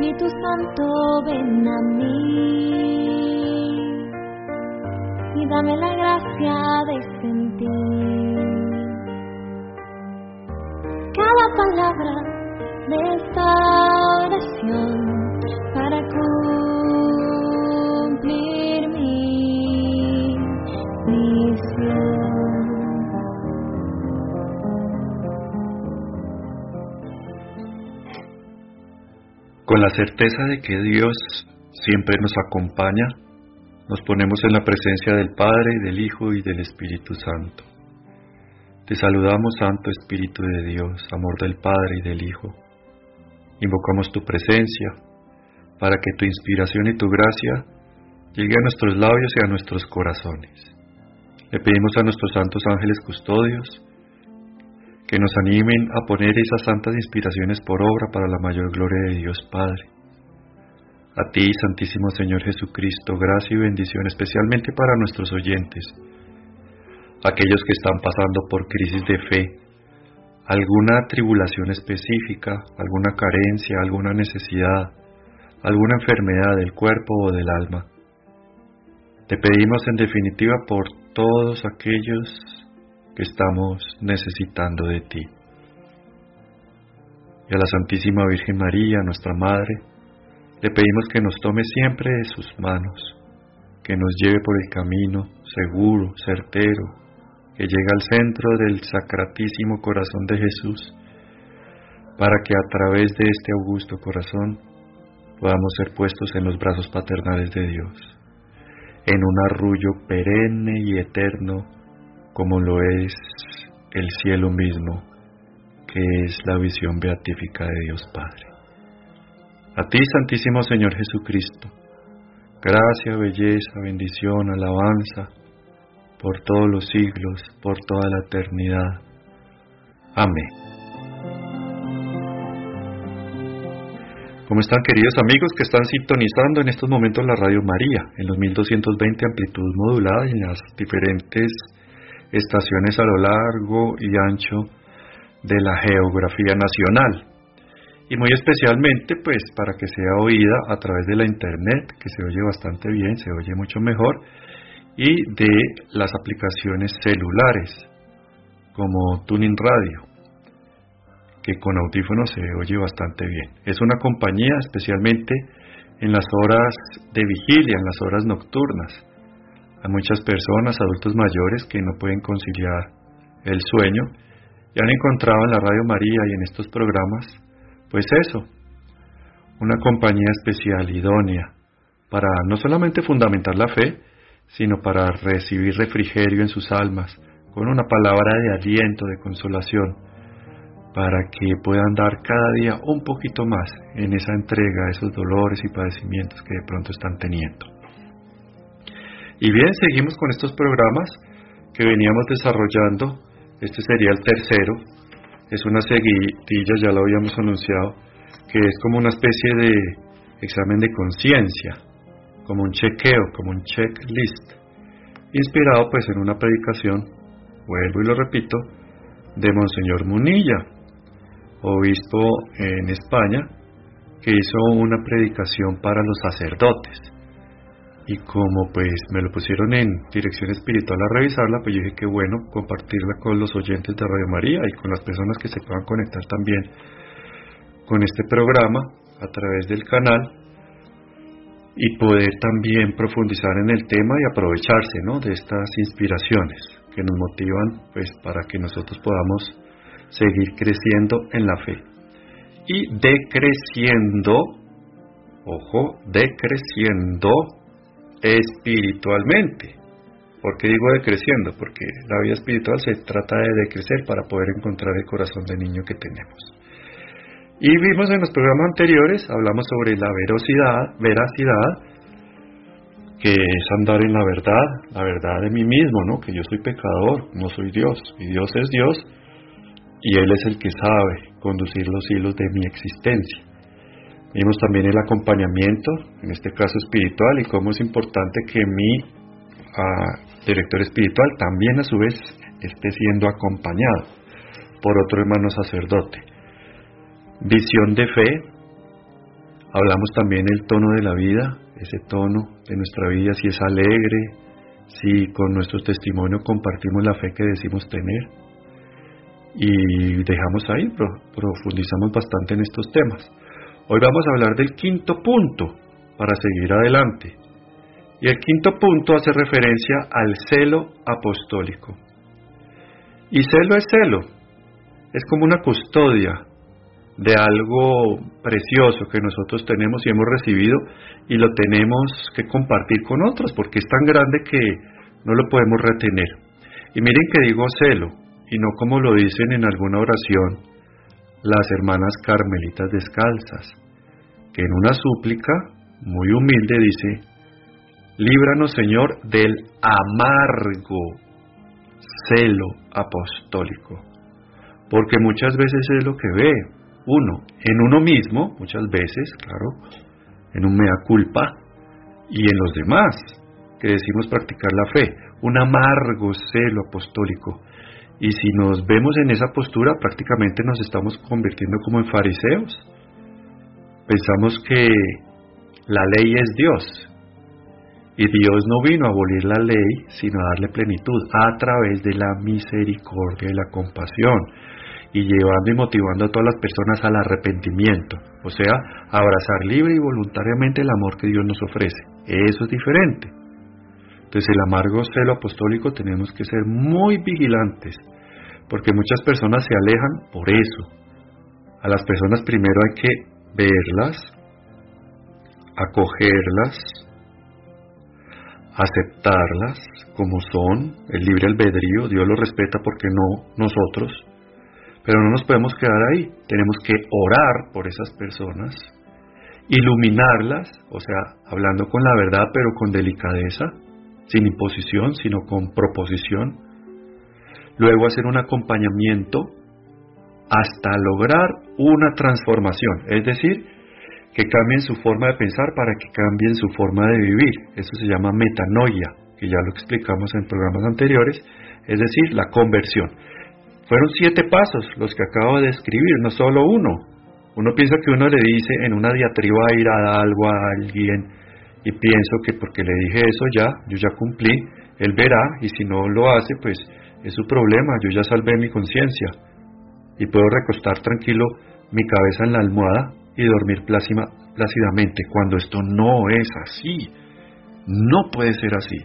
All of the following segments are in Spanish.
Espíritu Santo, ven a mí. Y dame la gracia de sentir. Cada palabra La certeza de que Dios siempre nos acompaña, nos ponemos en la presencia del Padre, del Hijo y del Espíritu Santo. Te saludamos, Santo Espíritu de Dios, amor del Padre y del Hijo. Invocamos tu presencia para que tu inspiración y tu gracia llegue a nuestros labios y a nuestros corazones. Le pedimos a nuestros santos ángeles custodios que nos animen a poner esas santas inspiraciones por obra para la mayor gloria de Dios Padre. A ti, Santísimo Señor Jesucristo, gracia y bendición especialmente para nuestros oyentes, aquellos que están pasando por crisis de fe, alguna tribulación específica, alguna carencia, alguna necesidad, alguna enfermedad del cuerpo o del alma. Te pedimos en definitiva por todos aquellos que estamos necesitando de ti. Y a la Santísima Virgen María, nuestra Madre, le pedimos que nos tome siempre de sus manos, que nos lleve por el camino seguro, certero, que llegue al centro del sacratísimo corazón de Jesús, para que a través de este augusto corazón podamos ser puestos en los brazos paternales de Dios, en un arrullo perenne y eterno como lo es el cielo mismo, que es la visión beatífica de Dios Padre. A ti, Santísimo Señor Jesucristo, gracia, belleza, bendición, alabanza, por todos los siglos, por toda la eternidad. Amén. ¿Cómo están queridos amigos que están sintonizando en estos momentos la Radio María en los 1220 amplitud modulada y en las diferentes estaciones a lo largo y ancho de la geografía nacional. Y muy especialmente, pues, para que sea oída a través de la Internet, que se oye bastante bien, se oye mucho mejor, y de las aplicaciones celulares, como Tuning Radio, que con audífonos se oye bastante bien. Es una compañía especialmente en las horas de vigilia, en las horas nocturnas, a muchas personas, adultos mayores, que no pueden conciliar el sueño y han encontrado en la Radio María y en estos programas, pues eso, una compañía especial, idónea, para no solamente fundamentar la fe, sino para recibir refrigerio en sus almas, con una palabra de aliento, de consolación, para que puedan dar cada día un poquito más en esa entrega a esos dolores y padecimientos que de pronto están teniendo. Y bien, seguimos con estos programas que veníamos desarrollando. Este sería el tercero. Es una seguidilla, ya lo habíamos anunciado, que es como una especie de examen de conciencia, como un chequeo, como un checklist, inspirado pues en una predicación, vuelvo y lo repito, de Monseñor Munilla, obispo en España, que hizo una predicación para los sacerdotes y como pues me lo pusieron en dirección espiritual a revisarla, pues yo dije que bueno compartirla con los oyentes de Radio María y con las personas que se puedan conectar también con este programa a través del canal y poder también profundizar en el tema y aprovecharse ¿no? de estas inspiraciones que nos motivan pues para que nosotros podamos seguir creciendo en la fe y decreciendo ojo decreciendo espiritualmente. ¿Por qué digo decreciendo? Porque la vida espiritual se trata de decrecer para poder encontrar el corazón de niño que tenemos. Y vimos en los programas anteriores, hablamos sobre la verosidad, veracidad, que es andar en la verdad, la verdad de mí mismo, ¿no? Que yo soy pecador, no soy Dios, y Dios es Dios, y Él es el que sabe conducir los hilos de mi existencia. Vimos también el acompañamiento, en este caso espiritual, y cómo es importante que mi ah, director espiritual también a su vez esté siendo acompañado por otro hermano sacerdote. Visión de fe, Hablamos también el tono de la vida, ese tono de nuestra vida, si es alegre, si con nuestro testimonio compartimos la fe que decimos tener. Y dejamos ahí, profundizamos bastante en estos temas. Hoy vamos a hablar del quinto punto para seguir adelante. Y el quinto punto hace referencia al celo apostólico. Y celo es celo, es como una custodia, de algo precioso que nosotros tenemos y hemos recibido y lo tenemos que compartir con otros porque es tan grande que no lo podemos retener. Y miren que digo celo y no como lo dicen en alguna oración las hermanas carmelitas descalzas, que en una súplica muy humilde dice, líbranos Señor del amargo celo apostólico, porque muchas veces es lo que ve, uno, en uno mismo, muchas veces, claro, en un mea culpa, y en los demás, que decimos practicar la fe, un amargo celo apostólico. Y si nos vemos en esa postura, prácticamente nos estamos convirtiendo como en fariseos. Pensamos que la ley es Dios. Y Dios no vino a abolir la ley, sino a darle plenitud a través de la misericordia y la compasión y llevando y motivando a todas las personas al arrepentimiento, o sea, abrazar libre y voluntariamente el amor que Dios nos ofrece. Eso es diferente. Entonces el amargo celo apostólico tenemos que ser muy vigilantes, porque muchas personas se alejan por eso. A las personas primero hay que verlas, acogerlas, aceptarlas como son, el libre albedrío, Dios lo respeta porque no nosotros, pero no nos podemos quedar ahí, tenemos que orar por esas personas, iluminarlas, o sea, hablando con la verdad pero con delicadeza, sin imposición, sino con proposición. Luego hacer un acompañamiento hasta lograr una transformación, es decir, que cambien su forma de pensar para que cambien su forma de vivir. Eso se llama metanoia, que ya lo explicamos en programas anteriores, es decir, la conversión. Fueron siete pasos los que acabo de escribir, no solo uno. Uno piensa que uno le dice en una diatriba ir a algo a alguien y pienso que porque le dije eso ya, yo ya cumplí, él verá y si no lo hace, pues es su problema, yo ya salvé mi conciencia y puedo recostar tranquilo mi cabeza en la almohada y dormir plácidamente, cuando esto no es así, no puede ser así.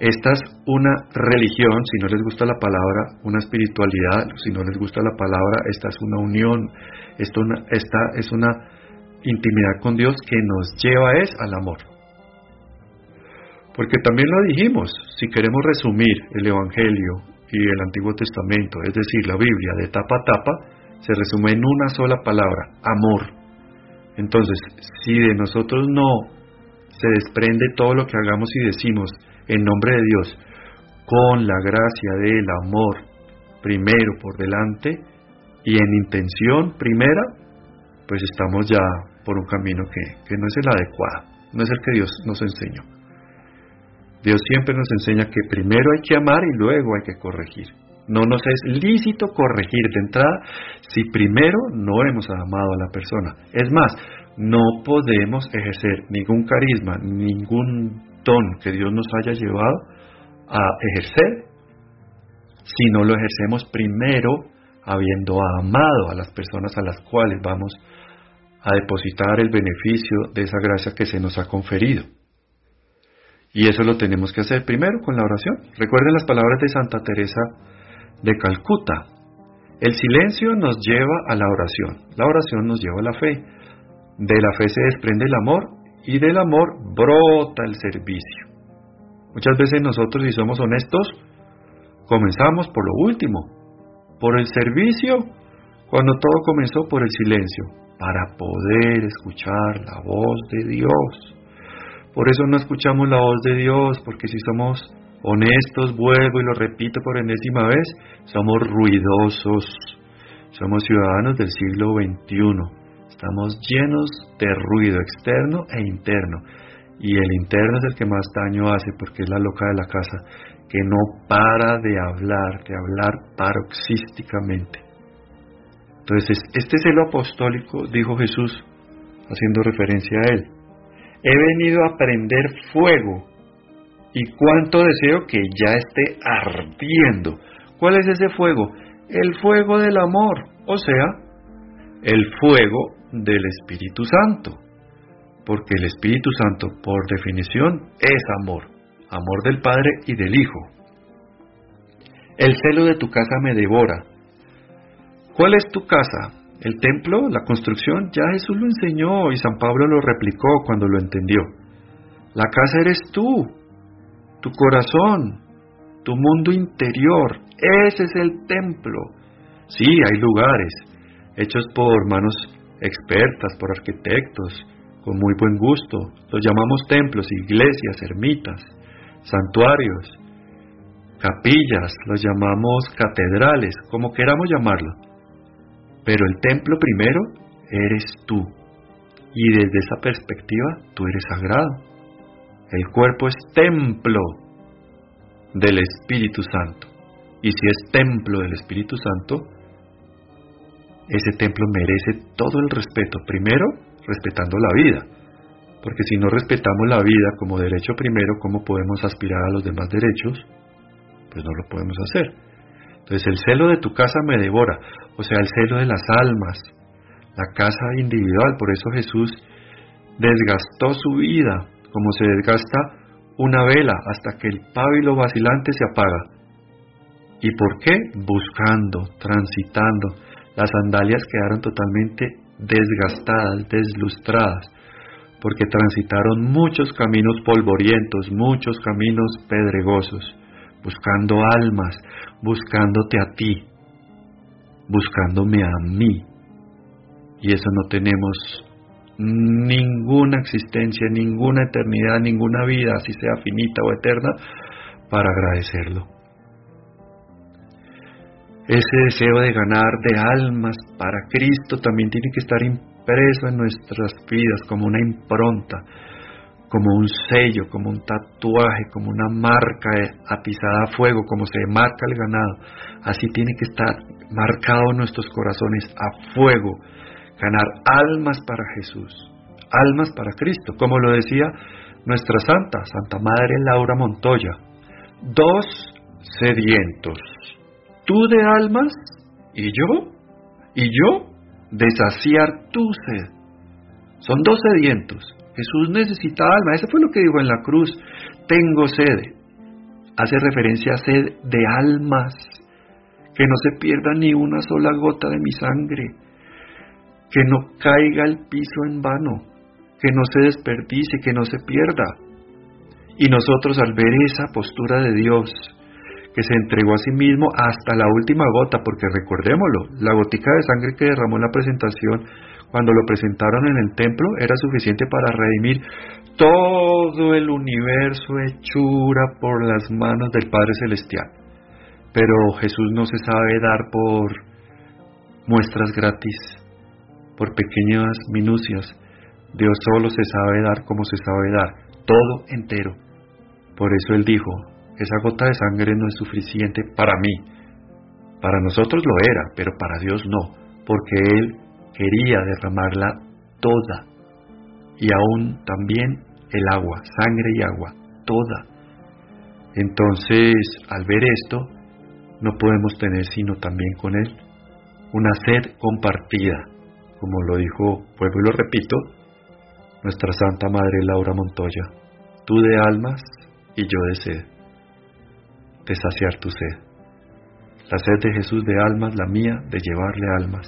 Esta es una religión, si no les gusta la palabra, una espiritualidad, si no les gusta la palabra, esta es una unión, esta, esta es una intimidad con Dios que nos lleva es al amor. Porque también lo dijimos, si queremos resumir el Evangelio y el Antiguo Testamento, es decir, la Biblia de tapa a tapa, se resume en una sola palabra, amor. Entonces, si de nosotros no se desprende todo lo que hagamos y decimos, en nombre de Dios, con la gracia del amor primero por delante y en intención primera, pues estamos ya por un camino que, que no es el adecuado, no es el que Dios nos enseñó. Dios siempre nos enseña que primero hay que amar y luego hay que corregir. No nos es lícito corregir de entrada si primero no hemos amado a la persona. Es más, no podemos ejercer ningún carisma, ningún don que Dios nos haya llevado a ejercer si no lo ejercemos primero habiendo amado a las personas a las cuales vamos a depositar el beneficio de esa gracia que se nos ha conferido. Y eso lo tenemos que hacer primero con la oración. Recuerden las palabras de Santa Teresa de Calcuta. El silencio nos lleva a la oración. La oración nos lleva a la fe. De la fe se desprende el amor y del amor brota el servicio. Muchas veces nosotros, si somos honestos, comenzamos por lo último, por el servicio, cuando todo comenzó por el silencio, para poder escuchar la voz de Dios. Por eso no escuchamos la voz de Dios, porque si somos honestos, vuelvo y lo repito por enésima vez, somos ruidosos, somos ciudadanos del siglo XXI Estamos llenos de ruido externo e interno. Y el interno es el que más daño hace porque es la loca de la casa, que no para de hablar, de hablar paroxísticamente. Entonces, este celo apostólico, dijo Jesús, haciendo referencia a él. He venido a prender fuego y cuánto deseo que ya esté ardiendo. ¿Cuál es ese fuego? El fuego del amor, o sea, el fuego del Espíritu Santo. Porque el Espíritu Santo, por definición, es amor, amor del Padre y del Hijo. El celo de tu casa me devora. ¿Cuál es tu casa? El templo, la construcción, ya Jesús lo enseñó y San Pablo lo replicó cuando lo entendió. La casa eres tú, tu corazón, tu mundo interior, ese es el templo. Sí, hay lugares hechos por manos expertas, por arquitectos, con muy buen gusto. Los llamamos templos, iglesias, ermitas, santuarios, capillas, los llamamos catedrales, como queramos llamarlo. Pero el templo primero eres tú. Y desde esa perspectiva tú eres sagrado. El cuerpo es templo del Espíritu Santo. Y si es templo del Espíritu Santo, ese templo merece todo el respeto. Primero, respetando la vida. Porque si no respetamos la vida como derecho primero, ¿cómo podemos aspirar a los demás derechos? Pues no lo podemos hacer. Entonces el celo de tu casa me devora, o sea, el celo de las almas, la casa individual. Por eso Jesús desgastó su vida como se desgasta una vela hasta que el pábilo vacilante se apaga. ¿Y por qué? Buscando, transitando. Las sandalias quedaron totalmente desgastadas, deslustradas, porque transitaron muchos caminos polvorientos, muchos caminos pedregosos, buscando almas, buscándote a ti, buscándome a mí. Y eso no tenemos ninguna existencia, ninguna eternidad, ninguna vida, así sea finita o eterna, para agradecerlo. Ese deseo de ganar de almas para Cristo también tiene que estar impreso en nuestras vidas como una impronta, como un sello, como un tatuaje, como una marca atizada a fuego, como se marca el ganado. Así tiene que estar marcado nuestros corazones a fuego, ganar almas para Jesús, almas para Cristo, como lo decía nuestra santa, Santa Madre Laura Montoya. Dos sedientos tú de almas y yo, y yo de saciar tu sed. Son dos sedientos. Jesús necesita alma. Eso fue lo que dijo en la cruz. Tengo sed. Hace referencia a sed de almas. Que no se pierda ni una sola gota de mi sangre. Que no caiga el piso en vano. Que no se desperdicie, que no se pierda. Y nosotros al ver esa postura de Dios, que se entregó a sí mismo hasta la última gota, porque recordémoslo, la gotica de sangre que derramó en la presentación, cuando lo presentaron en el templo, era suficiente para redimir todo el universo hechura por las manos del Padre Celestial. Pero Jesús no se sabe dar por muestras gratis, por pequeñas minucias. Dios solo se sabe dar como se sabe dar, todo entero. Por eso Él dijo, esa gota de sangre no es suficiente para mí. Para nosotros lo era, pero para Dios no, porque Él quería derramarla toda. Y aún también el agua, sangre y agua, toda. Entonces, al ver esto, no podemos tener sino también con Él una sed compartida, como lo dijo, vuelvo y lo repito, nuestra Santa Madre Laura Montoya, tú de almas y yo de sed de saciar tu sed. La sed de Jesús de almas, la mía de llevarle almas.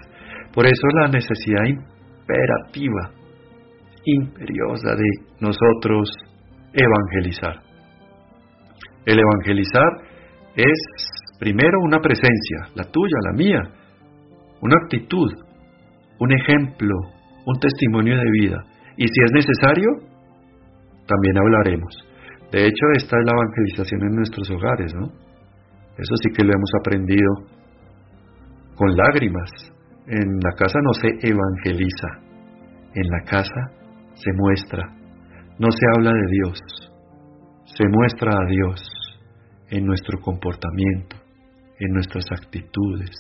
Por eso la necesidad imperativa, imperiosa de nosotros evangelizar. El evangelizar es primero una presencia, la tuya, la mía, una actitud, un ejemplo, un testimonio de vida. Y si es necesario, también hablaremos. De hecho, esta es la evangelización en nuestros hogares, ¿no? Eso sí que lo hemos aprendido con lágrimas. En la casa no se evangeliza, en la casa se muestra. No se habla de Dios, se muestra a Dios en nuestro comportamiento, en nuestras actitudes,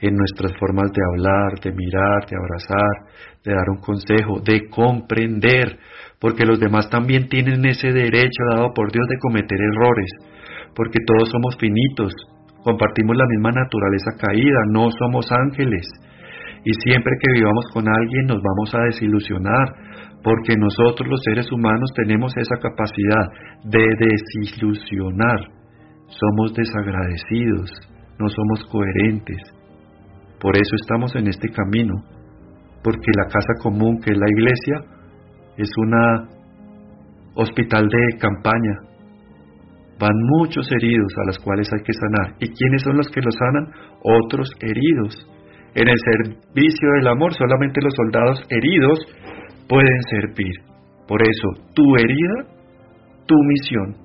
en nuestras formas de hablar, de mirar, de abrazar, de dar un consejo, de comprender, porque los demás también tienen ese derecho dado por Dios de cometer errores, porque todos somos finitos, compartimos la misma naturaleza caída, no somos ángeles. Y siempre que vivamos con alguien nos vamos a desilusionar, porque nosotros los seres humanos tenemos esa capacidad de desilusionar. Somos desagradecidos, no somos coherentes. Por eso estamos en este camino, porque la casa común que es la iglesia es una hospital de campaña. Van muchos heridos a los cuales hay que sanar. ¿Y quiénes son los que los sanan? Otros heridos. En el servicio del amor solamente los soldados heridos pueden servir. Por eso, tu herida, tu misión.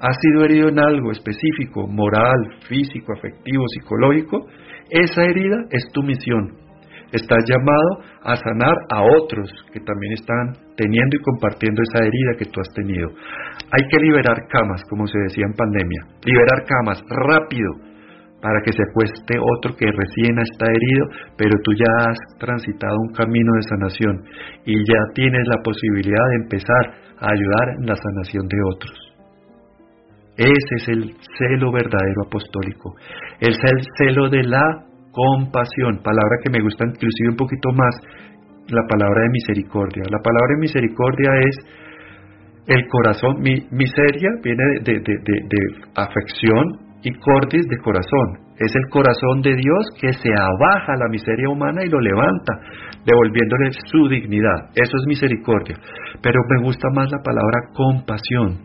Has sido herido en algo específico, moral, físico, afectivo, psicológico. Esa herida es tu misión. Estás llamado a sanar a otros que también están teniendo y compartiendo esa herida que tú has tenido. Hay que liberar camas, como se decía en pandemia. Liberar camas rápido para que se acueste otro que recién está herido, pero tú ya has transitado un camino de sanación y ya tienes la posibilidad de empezar a ayudar en la sanación de otros. Ese es el celo verdadero apostólico, el celo de la compasión, palabra que me gusta inclusive un poquito más, la palabra de misericordia. La palabra de misericordia es el corazón, mi, miseria viene de, de afección, y cordis de corazón. Es el corazón de Dios que se abaja la miseria humana y lo levanta, devolviéndole su dignidad. Eso es misericordia. Pero me gusta más la palabra compasión,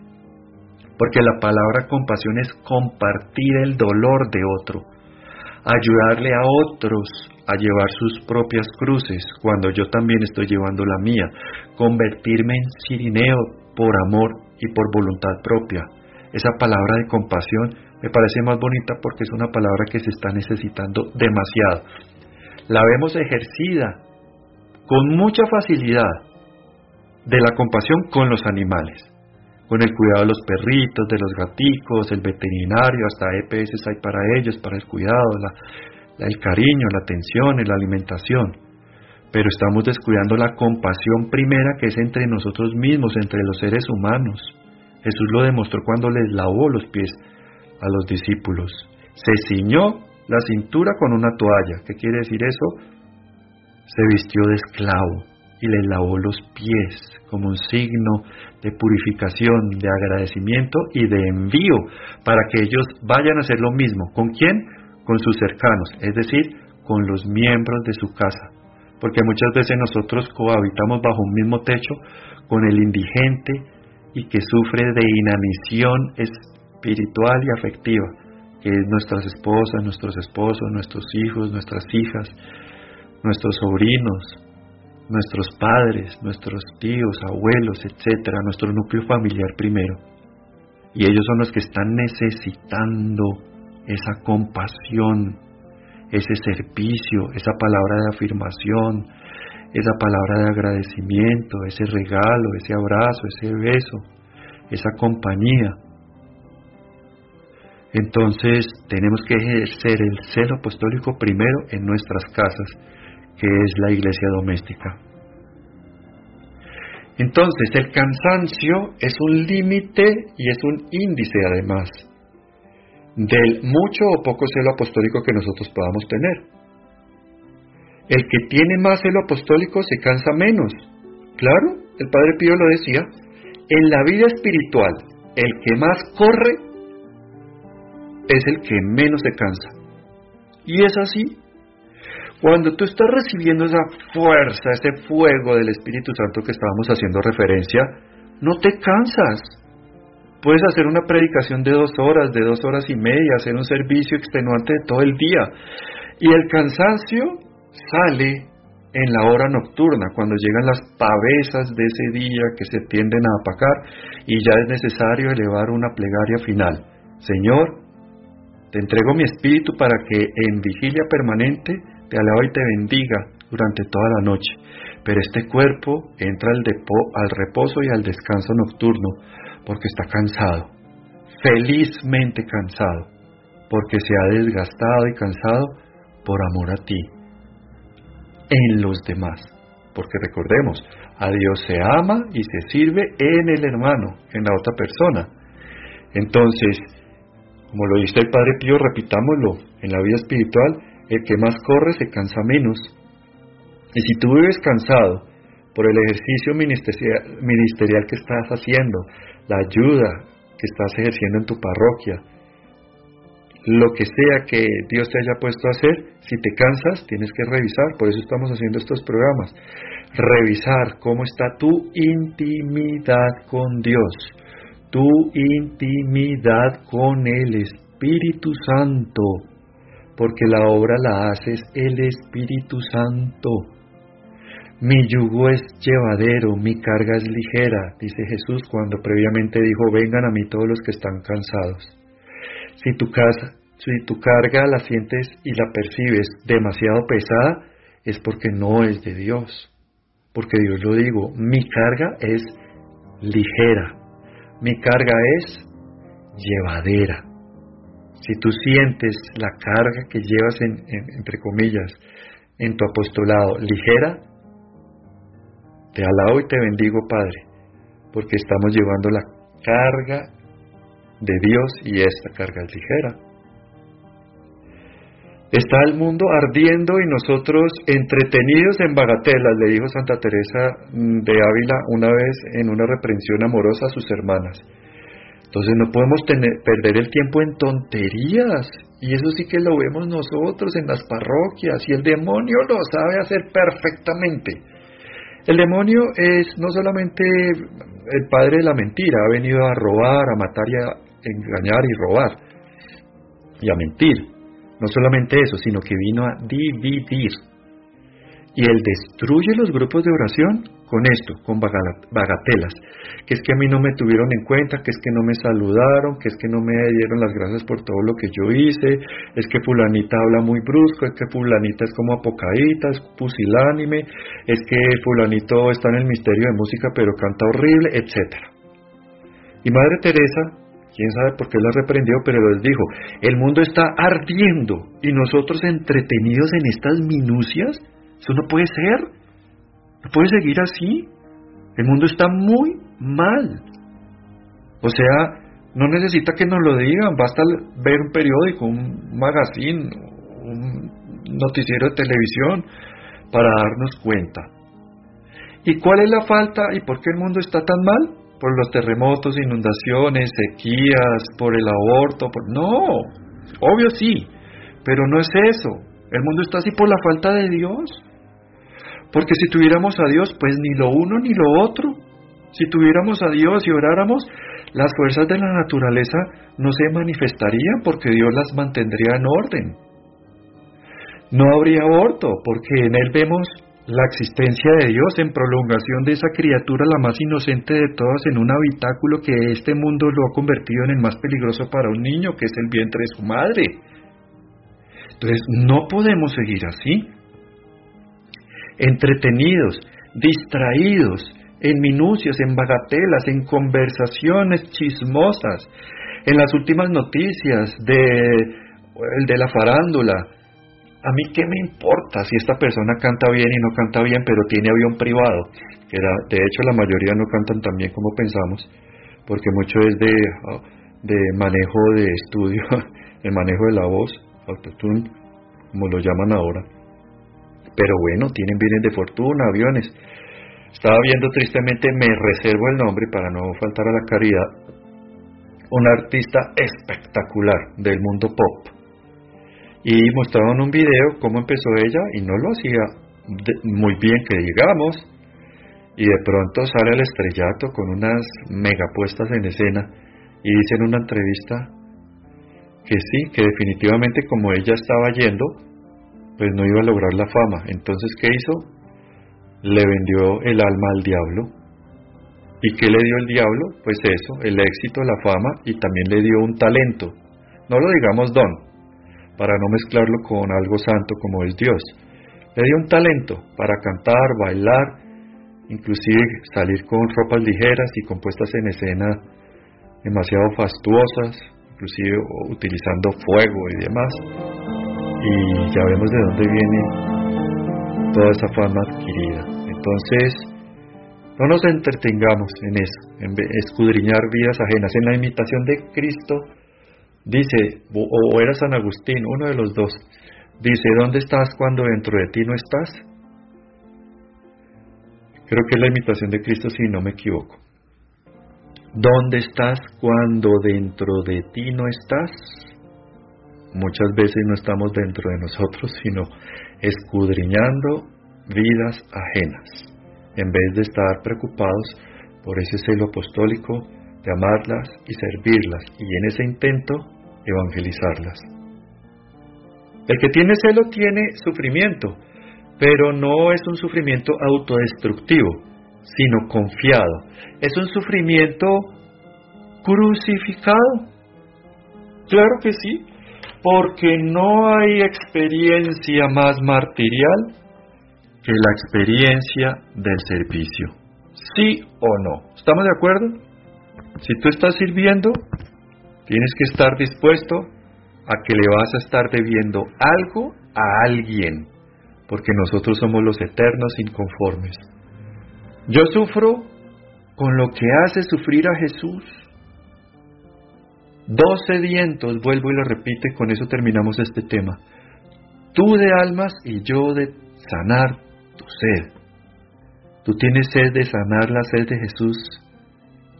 porque la palabra compasión es compartir el dolor de otro, ayudarle a otros a llevar sus propias cruces cuando yo también estoy llevando la mía, convertirme en sirineo por amor y por voluntad propia. Esa palabra de compasión me parece más bonita porque es una palabra que se está necesitando demasiado. La vemos ejercida con mucha facilidad de la compasión con los animales, con el cuidado de los perritos, de los gaticos, el veterinario, hasta EPS hay para ellos, para el cuidado, el cariño, la atención, la alimentación. Pero estamos descuidando la compasión primera que es entre nosotros mismos, entre los seres humanos. Jesús lo demostró cuando les lavó los pies a los discípulos. Se ciñó la cintura con una toalla. ¿Qué quiere decir eso? Se vistió de esclavo y le lavó los pies como un signo de purificación, de agradecimiento y de envío para que ellos vayan a hacer lo mismo. ¿Con quién? Con sus cercanos, es decir, con los miembros de su casa. Porque muchas veces nosotros cohabitamos bajo un mismo techo con el indigente y que sufre de inanición espiritual y afectiva, que es nuestras esposas, nuestros esposos, nuestros hijos, nuestras hijas, nuestros sobrinos, nuestros padres, nuestros tíos, abuelos, etcétera, nuestro núcleo familiar primero. Y ellos son los que están necesitando esa compasión, ese servicio, esa palabra de afirmación, esa palabra de agradecimiento, ese regalo, ese abrazo, ese beso, esa compañía. Entonces tenemos que ejercer el celo apostólico primero en nuestras casas, que es la iglesia doméstica. Entonces el cansancio es un límite y es un índice además del mucho o poco celo apostólico que nosotros podamos tener. El que tiene más celo apostólico se cansa menos. Claro, el Padre Pío lo decía, en la vida espiritual, el que más corre es el que menos se cansa. Y es así. Cuando tú estás recibiendo esa fuerza, ese fuego del Espíritu Santo que estábamos haciendo referencia, no te cansas. Puedes hacer una predicación de dos horas, de dos horas y media, hacer un servicio extenuante de todo el día. Y el cansancio sale en la hora nocturna, cuando llegan las pavesas de ese día que se tienden a apacar y ya es necesario elevar una plegaria final. Señor, te entrego mi espíritu para que en vigilia permanente te alabe y te bendiga durante toda la noche. Pero este cuerpo entra al, al reposo y al descanso nocturno porque está cansado, felizmente cansado, porque se ha desgastado y cansado por amor a ti en los demás. Porque recordemos, a Dios se ama y se sirve en el hermano, en la otra persona. Entonces, como lo dice el Padre Pío, repitámoslo, en la vida espiritual, el que más corre se cansa menos. Y si tú vives cansado por el ejercicio ministerial que estás haciendo, la ayuda que estás ejerciendo en tu parroquia, lo que sea que Dios te haya puesto a hacer, si te cansas, tienes que revisar, por eso estamos haciendo estos programas, revisar cómo está tu intimidad con Dios, tu intimidad con el Espíritu Santo, porque la obra la haces el Espíritu Santo. Mi yugo es llevadero, mi carga es ligera, dice Jesús cuando previamente dijo, vengan a mí todos los que están cansados. Si tu, casa, si tu carga la sientes y la percibes demasiado pesada, es porque no es de Dios. Porque Dios lo digo, mi carga es ligera, mi carga es llevadera. Si tú sientes la carga que llevas, entre comillas, en tu apostolado ligera, te alabo y te bendigo, Padre, porque estamos llevando la carga de Dios y esta carga es ligera. Está el mundo ardiendo y nosotros entretenidos en bagatelas, le dijo Santa Teresa de Ávila una vez en una reprensión amorosa a sus hermanas. Entonces no podemos perder el tiempo en tonterías. Y eso sí que lo vemos nosotros en las parroquias y el demonio lo sabe hacer perfectamente. El demonio es no solamente el padre de la mentira, ha venido a robar, a matar y a engañar y robar y a mentir. No solamente eso, sino que vino a dividir. Y él destruye los grupos de oración con esto, con bagatelas, que es que a mí no me tuvieron en cuenta, que es que no me saludaron, que es que no me dieron las gracias por todo lo que yo hice, es que fulanita habla muy brusco, es que fulanita es como apocadita, es pusilánime, es que fulanito está en el misterio de música pero canta horrible, etc. Y Madre Teresa quién sabe por qué la reprendió, pero les dijo, el mundo está ardiendo y nosotros entretenidos en estas minucias, eso no puede ser, no puede seguir así, el mundo está muy mal. O sea, no necesita que nos lo digan, basta ver un periódico, un magazine, un noticiero de televisión para darnos cuenta. ¿Y cuál es la falta y por qué el mundo está tan mal? Por los terremotos, inundaciones, sequías, por el aborto. No, obvio sí, pero no es eso. El mundo está así por la falta de Dios. Porque si tuviéramos a Dios, pues ni lo uno ni lo otro. Si tuviéramos a Dios y oráramos, las fuerzas de la naturaleza no se manifestarían porque Dios las mantendría en orden. No habría aborto porque en Él vemos la existencia de Dios en prolongación de esa criatura la más inocente de todas en un habitáculo que este mundo lo ha convertido en el más peligroso para un niño, que es el vientre de su madre. Entonces, no podemos seguir así. Entretenidos, distraídos, en minucias, en bagatelas, en conversaciones chismosas, en las últimas noticias de, de la farándula, a mí qué me importa si esta persona canta bien y no canta bien, pero tiene avión privado, que de hecho la mayoría no cantan tan bien como pensamos, porque mucho es de, ah, de manejo de estudio, el manejo de la voz, autotune, como lo llaman ahora. Pero bueno, tienen bienes de fortuna, aviones. Estaba viendo tristemente, me reservo el nombre para no faltar a la caridad, un artista espectacular del mundo pop y mostraron un video cómo empezó ella y no lo hacía muy bien que digamos y de pronto sale al estrellato con unas megapuestas en escena y dice en una entrevista que sí, que definitivamente como ella estaba yendo, pues no iba a lograr la fama. Entonces, ¿qué hizo? Le vendió el alma al diablo. ¿Y qué le dio el diablo? Pues eso, el éxito, la fama y también le dio un talento. No lo digamos don, para no mezclarlo con algo santo como es Dios. Le dio un talento para cantar, bailar, inclusive salir con ropas ligeras y compuestas en escena demasiado fastuosas, inclusive utilizando fuego y demás. y ya vemos de dónde viene toda esa fama adquirida. Entonces, no nos entretengamos en eso, en escudriñar vidas ajenas. En la imitación de Cristo, dice, o era San Agustín, uno de los dos, dice, ¿dónde estás cuando dentro de ti no estás? Creo que es la imitación de Cristo si no me equivoco. ¿Dónde estás cuando dentro de ti no estás? Muchas veces no estamos dentro de nosotros, sino escudriñando vidas ajenas, en vez de estar preocupados por ese celo apostólico de amarlas y servirlas, y en ese intento evangelizarlas. El que tiene celo tiene sufrimiento, pero no es un sufrimiento autodestructivo, sino confiado. Es un sufrimiento crucificado. Claro que sí, porque no hay experiencia más martirial que la experiencia del servicio. ¿Sí o no? ¿Estamos de acuerdo? Si tú estás sirviendo, tienes que estar dispuesto a que le vas a estar debiendo algo a alguien porque nosotros somos los eternos inconformes. Yo sufro con lo que hace sufrir a Jesús. Dos sedientos, vuelvo y lo repite, con eso terminamos este tema. Tú de almas y yo de sanar tu sed. Tú tienes sed de sanar la sed de Jesús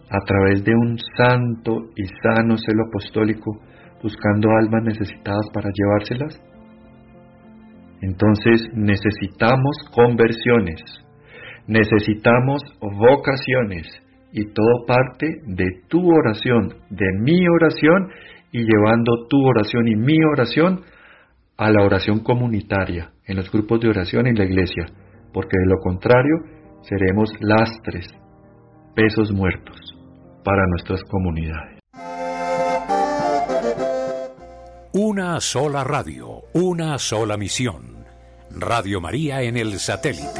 a través de un santo y sano celo apostólico, buscando almas necesitadas para llevárselas. Entonces necesitamos conversiones, necesitamos vocaciones y todo parte de tu oración, de mi oración y llevando tu oración y mi oración a la oración comunitaria, en los grupos de oración en la iglesia, porque de lo contrario seremos lastres, pesos muertos para nuestras comunidades. Una sola radio, una sola misión. Radio María en el satélite.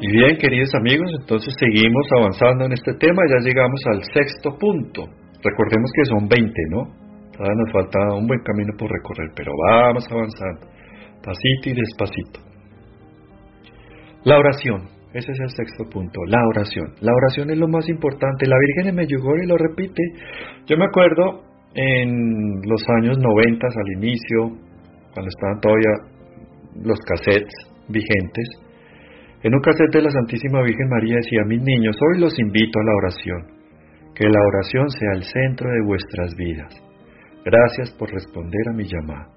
Y bien, queridos amigos, entonces seguimos avanzando en este tema, ya llegamos al sexto punto. Recordemos que son 20, ¿no? Todavía nos falta un buen camino por recorrer, pero vamos avanzando pasito y despacito. La oración, ese es el sexto punto, la oración. La oración es lo más importante. La Virgen de Medjugorje lo repite. Yo me acuerdo en los años 90 al inicio, cuando estaban todavía los cassettes vigentes, en un cassette de la Santísima Virgen María decía, mis niños, hoy los invito a la oración, que la oración sea el centro de vuestras vidas. Gracias por responder a mi llamada.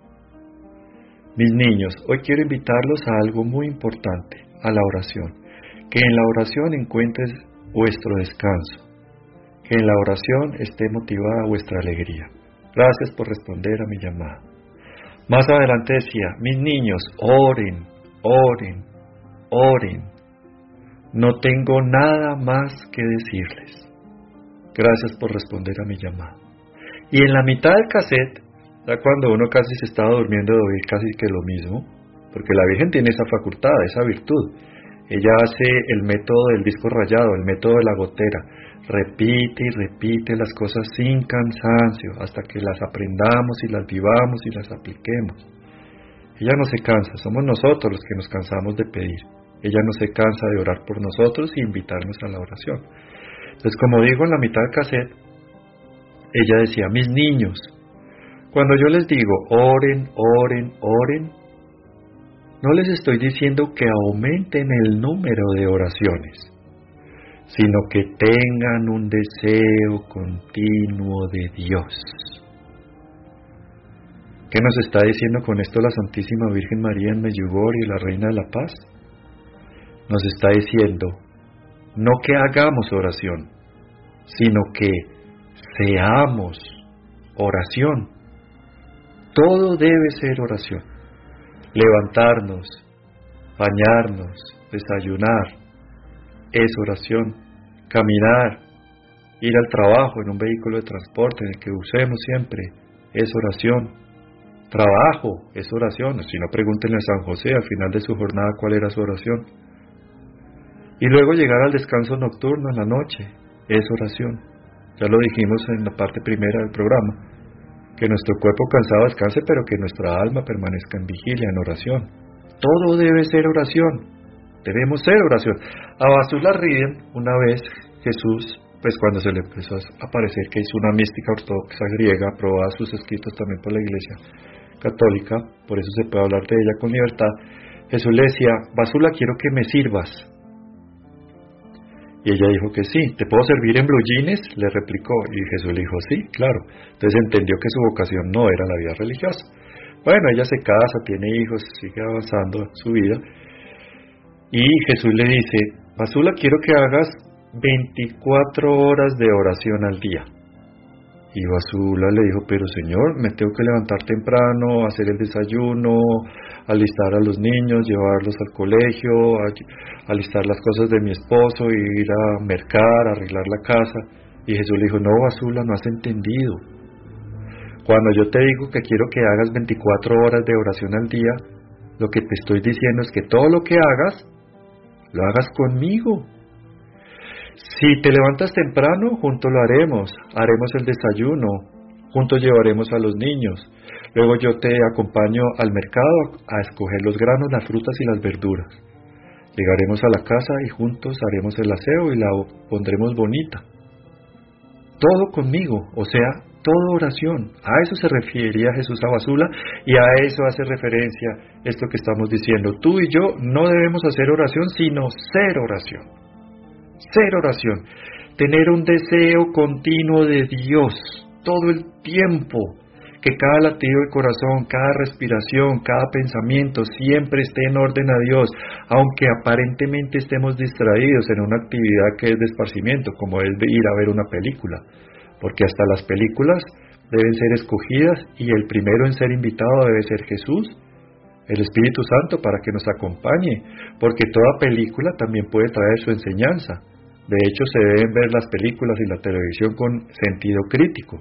Mis niños, hoy quiero invitarlos a algo muy importante, a la oración. Que en la oración encuentres vuestro descanso. Que en la oración esté motivada vuestra alegría. Gracias por responder a mi llamada. Más adelante decía, mis niños, oren, oren, oren. No tengo nada más que decirles. Gracias por responder a mi llamada. Y en la mitad del cassette ya cuando uno casi se estaba durmiendo de oír casi que lo mismo, porque la Virgen tiene esa facultad, esa virtud. Ella hace el método del disco rayado, el método de la gotera. Repite y repite las cosas sin cansancio hasta que las aprendamos y las vivamos y las apliquemos. Ella no se cansa, somos nosotros los que nos cansamos de pedir. Ella no se cansa de orar por nosotros y invitarnos a la oración. Entonces, como digo en la mitad del cassette, ella decía, mis niños, cuando yo les digo oren, oren, oren, no les estoy diciendo que aumenten el número de oraciones, sino que tengan un deseo continuo de Dios. ¿Qué nos está diciendo con esto la Santísima Virgen María en Medjugorje y la Reina de la Paz? Nos está diciendo no que hagamos oración, sino que seamos oración. Todo debe ser oración. Levantarnos, bañarnos, desayunar, es oración. Caminar, ir al trabajo en un vehículo de transporte en el que usemos siempre, es oración. Trabajo es oración. Si no, pregúntenle a San José al final de su jornada cuál era su oración. Y luego llegar al descanso nocturno en la noche es oración. Ya lo dijimos en la parte primera del programa, que nuestro cuerpo cansado descanse, pero que nuestra alma permanezca en vigilia, en oración. Todo debe ser oración. Debemos ser oración. A Basula Riden, una vez Jesús, pues cuando se le empezó a parecer que hizo una mística ortodoxa griega, aprobada sus escritos también por la Iglesia católica, por eso se puede hablar de ella con libertad, Jesús le decía, Basula, quiero que me sirvas. Y ella dijo que sí. ¿Te puedo servir en blue? Le replicó. Y Jesús le dijo, sí, claro. Entonces entendió que su vocación no era la vida religiosa. Bueno, ella se casa, tiene hijos, sigue avanzando su vida. Y Jesús le dice, Basula, quiero que hagas 24 horas de oración al día. Y Basula le dijo, pero Señor, me tengo que levantar temprano, hacer el desayuno, alistar a los niños, llevarlos al colegio, alistar las cosas de mi esposo, ir a mercar, arreglar la casa. Y Jesús le dijo, no, Basula, no has entendido. Cuando yo te digo que quiero que hagas 24 horas de oración al día, lo que te estoy diciendo es que todo lo que hagas, lo hagas conmigo. Si te levantas temprano, juntos lo haremos, haremos el desayuno, juntos llevaremos a los niños. Luego yo te acompaño al mercado a escoger los granos, las frutas y las verduras. Llegaremos a la casa y juntos haremos el aseo y la pondremos bonita. Todo conmigo, o sea, toda oración. A eso se refería Jesús a Basula y a eso hace referencia esto que estamos diciendo. Tú y yo no debemos hacer oración, sino ser oración ser oración, tener un deseo continuo de Dios todo el tiempo, que cada latido de corazón, cada respiración, cada pensamiento siempre esté en orden a Dios, aunque aparentemente estemos distraídos en una actividad que es de esparcimiento, como es ir a ver una película, porque hasta las películas deben ser escogidas y el primero en ser invitado debe ser Jesús, el Espíritu Santo para que nos acompañe, porque toda película también puede traer su enseñanza. De hecho, se deben ver las películas y la televisión con sentido crítico,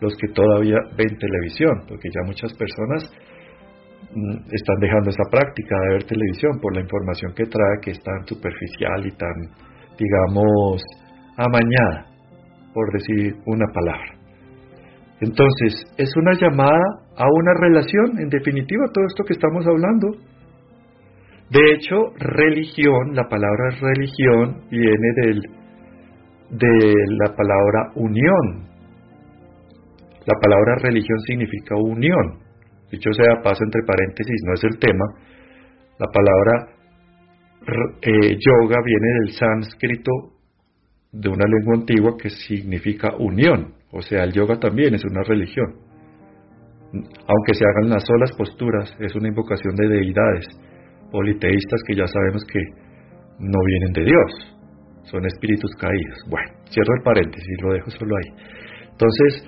los que todavía ven televisión, porque ya muchas personas mm, están dejando esa práctica de ver televisión por la información que trae, que es tan superficial y tan, digamos, amañada, por decir una palabra. Entonces, es una llamada a una relación, en definitiva, todo esto que estamos hablando. De hecho, religión, la palabra religión viene del, de la palabra unión. La palabra religión significa unión. Dicho sea, paso entre paréntesis, no es el tema. La palabra eh, yoga viene del sánscrito de una lengua antigua que significa unión. O sea, el yoga también es una religión. Aunque se hagan las solas posturas, es una invocación de deidades politeístas que ya sabemos que no vienen de Dios, son espíritus caídos. Bueno, cierro el paréntesis, lo dejo solo ahí. Entonces,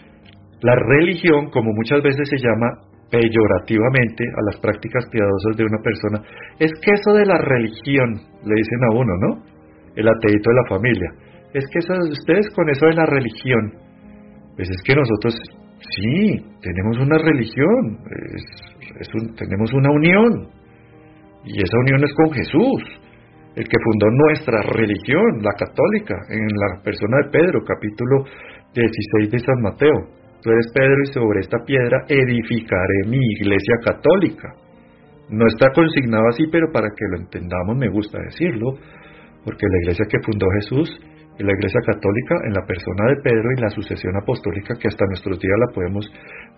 la religión, como muchas veces se llama peyorativamente a las prácticas piadosas de una persona, es que eso de la religión, le dicen a uno, ¿no? El ateíto de la familia. Es que eso, ustedes con eso de la religión, pues es que nosotros sí, tenemos una religión, tenemos una unión, y esa unión es con Jesús, el que fundó nuestra religión, la católica, en la persona de Pedro, capítulo 16 de San Mateo. Tú eres Pedro y sobre esta piedra edificaré mi iglesia católica. No está consignado así, pero para que lo entendamos me gusta decirlo, porque la iglesia que fundó Jesús es la iglesia católica en la persona de Pedro y la sucesión apostólica que hasta nuestros días la podemos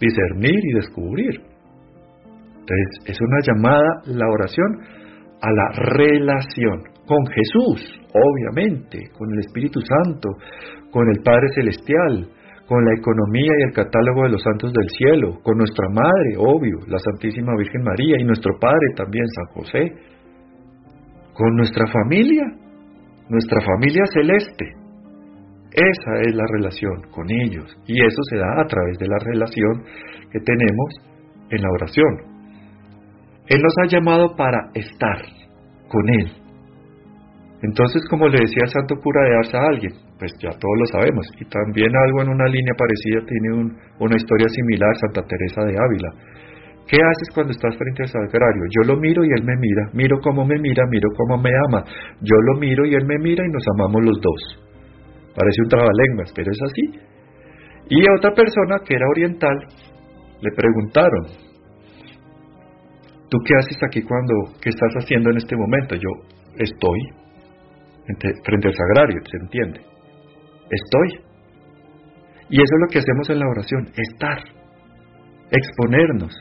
discernir y descubrir. Entonces, es una llamada, la oración, a la relación con Jesús, obviamente, con el Espíritu Santo, con el Padre Celestial, con la economía y el catálogo de los santos del cielo, con nuestra Madre, obvio, la Santísima Virgen María y nuestro Padre también, San José, con nuestra familia, nuestra familia celeste. Esa es la relación con ellos y eso se da a través de la relación que tenemos en la oración. Él nos ha llamado para estar con Él. Entonces, como le decía el santo cura de Arza a alguien, pues ya todos lo sabemos, y también algo en una línea parecida tiene una historia similar, Santa Teresa de Ávila. ¿Qué haces cuando estás frente al sagrario? Yo lo miro y él me mira, miro cómo me mira, miro cómo me ama. Yo lo miro y él me mira y nos amamos los dos. Parece un trabalenguas, pero es así. Y a otra persona que era oriental le preguntaron, ¿tú qué haces aquí cuando, qué estás haciendo en este momento? Yo estoy frente al sagrario, ¿se entiende? Estoy. Y eso es lo que hacemos en la oración, estar, exponernos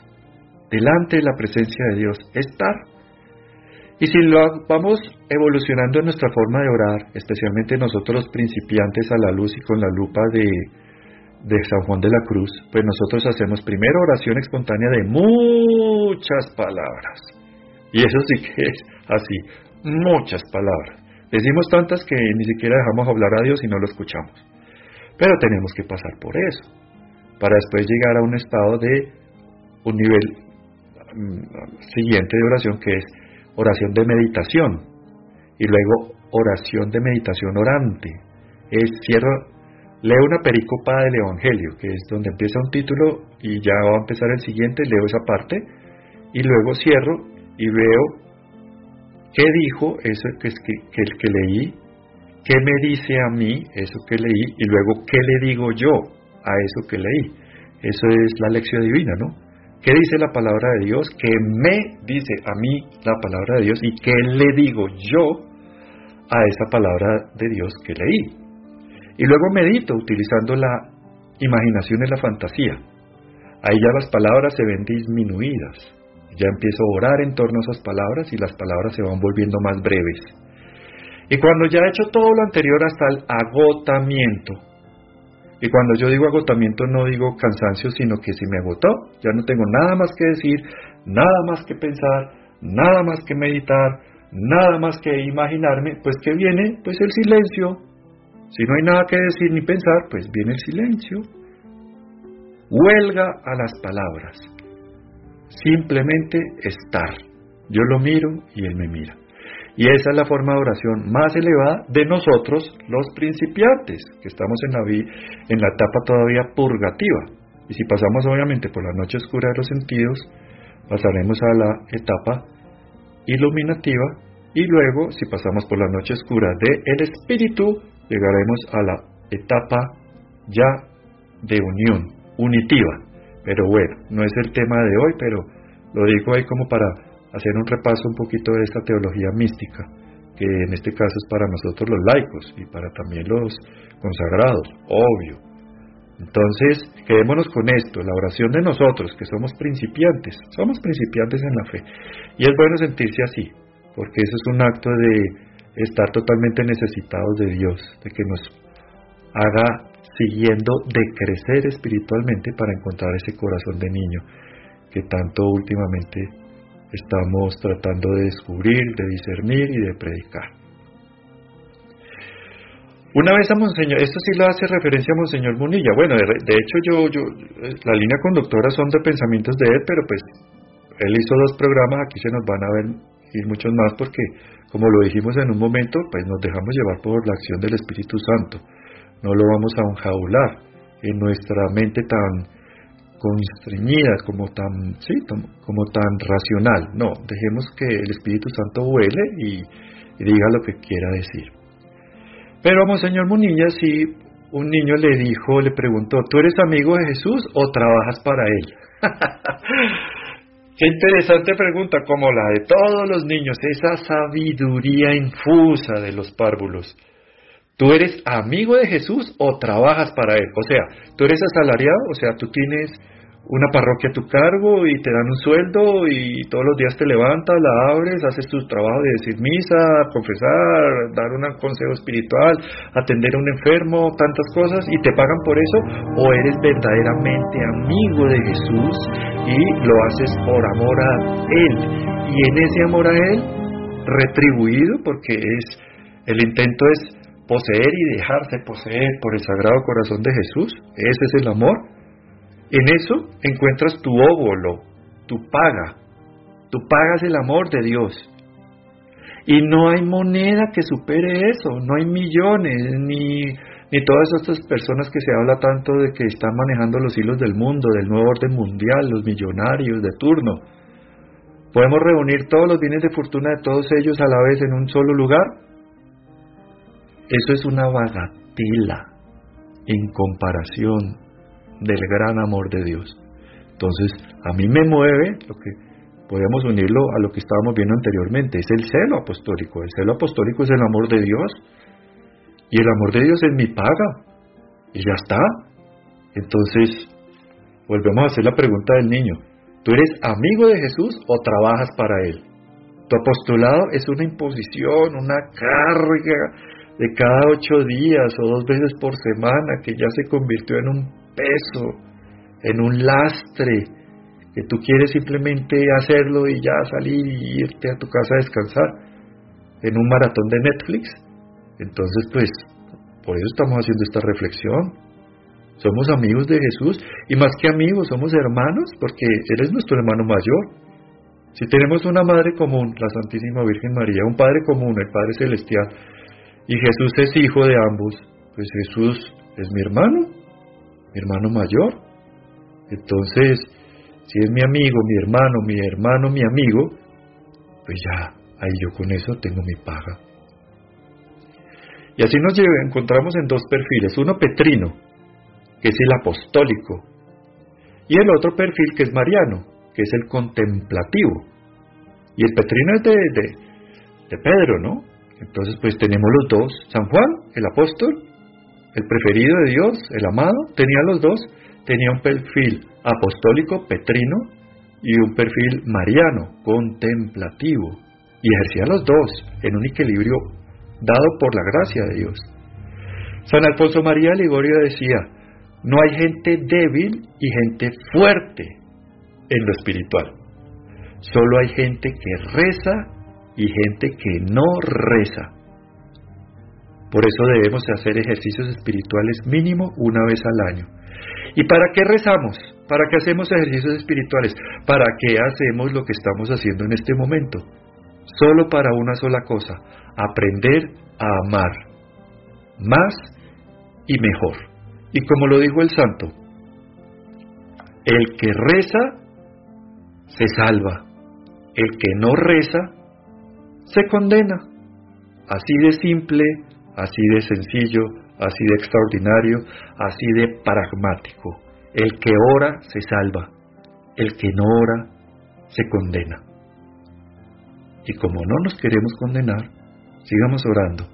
delante de la presencia de Dios, estar. Y si lo vamos evolucionando en nuestra forma de orar, especialmente nosotros los principiantes a la luz y con la lupa de, de San Juan de la Cruz, pues nosotros hacemos primero oración espontánea de muchas palabras. Y eso sí que es así, muchas palabras. Decimos tantas que ni siquiera dejamos hablar a Dios y no lo escuchamos. Pero tenemos que pasar por eso, para después llegar a un estado de un nivel mm, siguiente de oración que es oración de meditación y luego oración de meditación orante. Es cierro, leo una pericopa del Evangelio, que es donde empieza un título y ya va a empezar el siguiente, leo esa parte y luego cierro y veo qué dijo eso que, que, que, que leí ¿Qué me dice a mí eso que leí? Y luego, ¿qué le digo yo a eso que leí? Eso es la lección divina, ¿no? ¿Qué dice la palabra de Dios? ¿Qué me dice a mí la palabra de Dios? ¿Y qué le digo yo a esa palabra de Dios que leí? Y luego medito utilizando la imaginación y la fantasía. Ahí ya las palabras se ven disminuidas. Ya empiezo a orar en torno a esas palabras y las palabras se van volviendo más breves y cuando ya he hecho todo lo anterior hasta el agotamiento, y cuando yo digo agotamiento no digo cansancio, sino que si me agotó, ya no tengo nada más que decir, nada más que pensar, nada más que meditar, nada más que imaginarme, pues que viene pues el silencio. Si no hay nada que decir ni pensar, pues viene el silencio. Huelga a las palabras. Simplemente estar. Yo lo miro y él me mira. Y esa es la forma de oración más elevada de nosotros, los principiantes, que estamos en la, en la etapa todavía purgativa. Y si pasamos obviamente por la noche oscura de los sentidos, pasaremos a la etapa iluminativa y luego, si pasamos por la noche oscura del el espíritu, llegaremos a la etapa ya de unión, unitiva. Pero bueno, no es el tema de hoy, pero lo digo ahí como para hacer un repaso un poquito de esta teología mística, que en este caso es para nosotros los laicos y para también los consagrados, obvio. Entonces, quedémonos con esto, la oración de nosotros, que somos principiantes, somos principiantes en la fe. Y es bueno sentirse así, porque eso es un acto de estar totalmente necesitados de Dios, de que nos haga siguiendo de crecer espiritualmente para encontrar ese corazón de niño que tanto últimamente estamos tratando de descubrir, de discernir y de predicar. Una vez a Monseñor, esto sí lo hace referencia a Monseñor Munilla. Bueno, de, hecho yo, yo, la línea conductora son de pensamientos de él, pero pues él hizo dos programas, aquí se nos van a ver ir muchos más porque, como lo dijimos en un momento, pues nos dejamos llevar por la acción del Espíritu Santo. No lo vamos a enjaular en nuestra mente tan constreñida, como tan, sí, como tan racional. No, dejemos que el Espíritu Santo vuele y, diga lo que quiera decir. Pero Monseñor Munilla, si un niño le dijo, le preguntó, ¿tú eres amigo de Jesús o trabajas para él? Qué interesante pregunta, como la de todos los niños, esa sabiduría infusa de los párvulos. ¿Tú eres amigo de Jesús o trabajas para Él? O sea, tú eres asalariado, o sea, tú tienes una parroquia a tu cargo y te dan un sueldo y todos los días te levantas, la abres, haces tu trabajo de decir misa, confesar, dar un consejo espiritual, atender a un enfermo, tantas cosas y te pagan por eso o eres verdaderamente amigo de Jesús y lo haces por amor a Él y en ese amor a Él retribuido porque es el intento es poseer y dejarse poseer por el Sagrado Corazón de Jesús. Ese es el amor. En eso encuentras tu óvulo, tu paga. Tú pagas el amor de Dios. Y no hay moneda que supere eso, no hay millones, ni ni todas estas personas que se habla tanto de que están manejando los hilos del mundo, del nuevo orden mundial, los millonarios de turno. ¿Podemos reunir todos los bienes de fortuna de todos ellos a la vez en un solo lugar? Eso es una bagatela en comparación del gran amor de Dios. Entonces, a mí me mueve lo que podemos unirlo a lo que estábamos viendo anteriormente, es el celo apostólico. El celo apostólico es el amor de Dios y el amor de Dios es mi paga y ya está. Entonces, volvemos a hacer la pregunta del niño. ¿Tú eres amigo de Jesús o trabajas para Él? Tu apostolado es una imposición, una carga de cada ocho días o dos veces por semana que ya se convirtió en un peso, en un lastre, que tú quieres simplemente hacerlo y ya salir y irte a tu casa a descansar en un maratón de Netflix. Entonces, pues, por eso estamos haciendo esta reflexión. Somos amigos de Jesús y más que amigos, somos hermanos porque Él es nuestro hermano mayor. Si tenemos una madre común, la Santísima Virgen María, un padre común, el Padre Celestial, y Jesús es hijo de ambos, pues Jesús es mi hermano, mi hermano mayor. Entonces, si es mi amigo, mi hermano, mi hermano, mi amigo, pues ya, ahí yo con eso tengo mi paga. Y así nos encontramos en dos perfiles, uno petrino, que es el apostólico, y el otro perfil que es mariano, que es el contemplativo. Y el petrino es de, de, de Pedro, ¿no? Entonces, pues tenemos los dos. San Juan, el apóstol, el preferido de Dios, el amado, tenía los dos. Tenía un perfil apostólico, petrino, y un perfil mariano, contemplativo. Y ejercía los dos en un equilibrio dado por la gracia de Dios. San Alfonso María Ligorio decía, no hay gente débil y gente fuerte en lo espiritual. Solo hay gente que reza y gente que no reza. Por eso debemos hacer ejercicios espirituales mínimo una vez al año. ¿Y para qué rezamos? ¿Para qué hacemos ejercicios espirituales? ¿Para qué hacemos lo que estamos haciendo en este momento? Solo para una sola cosa, aprender a amar más y mejor. Y como lo dijo el santo, el que reza se salva, el que no reza se condena. Así de simple, así de sencillo, así de extraordinario, así de pragmático. El que ora se salva, el que no ora se condena. Y como no nos queremos condenar, sigamos orando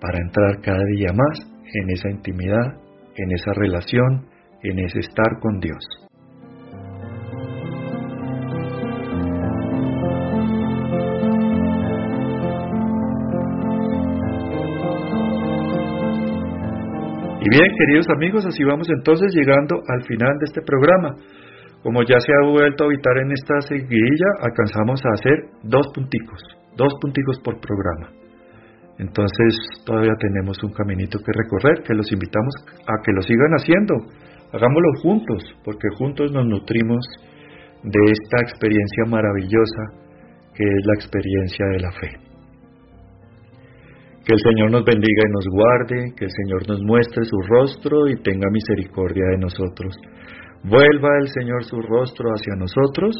para entrar cada día más en esa intimidad, en esa relación, en ese estar con Dios. Y bien, queridos amigos, así vamos entonces llegando al final de este programa. Como ya se ha vuelto a habitar en esta seguidilla, alcanzamos a hacer dos punticos, dos punticos por programa. Entonces todavía tenemos un caminito que recorrer, que los invitamos a que lo sigan haciendo. Hagámoslo juntos, porque juntos nos nutrimos de esta experiencia maravillosa que es la experiencia de la fe. Que el Señor nos bendiga y nos guarde, que el Señor nos muestre su rostro y tenga misericordia de nosotros. Vuelva el Señor su rostro hacia nosotros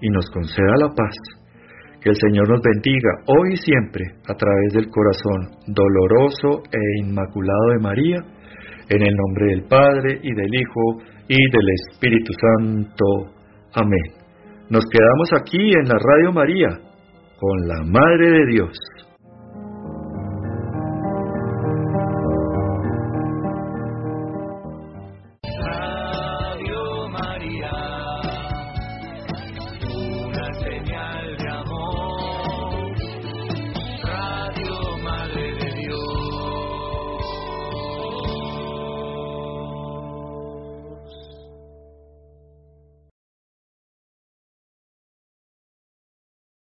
y nos conceda la paz. Que el Señor nos bendiga hoy y siempre a través del corazón doloroso e inmaculado de María, en el nombre del Padre y del Hijo y del Espíritu Santo. Amén. Nos quedamos aquí en la Radio María con la Madre de Dios.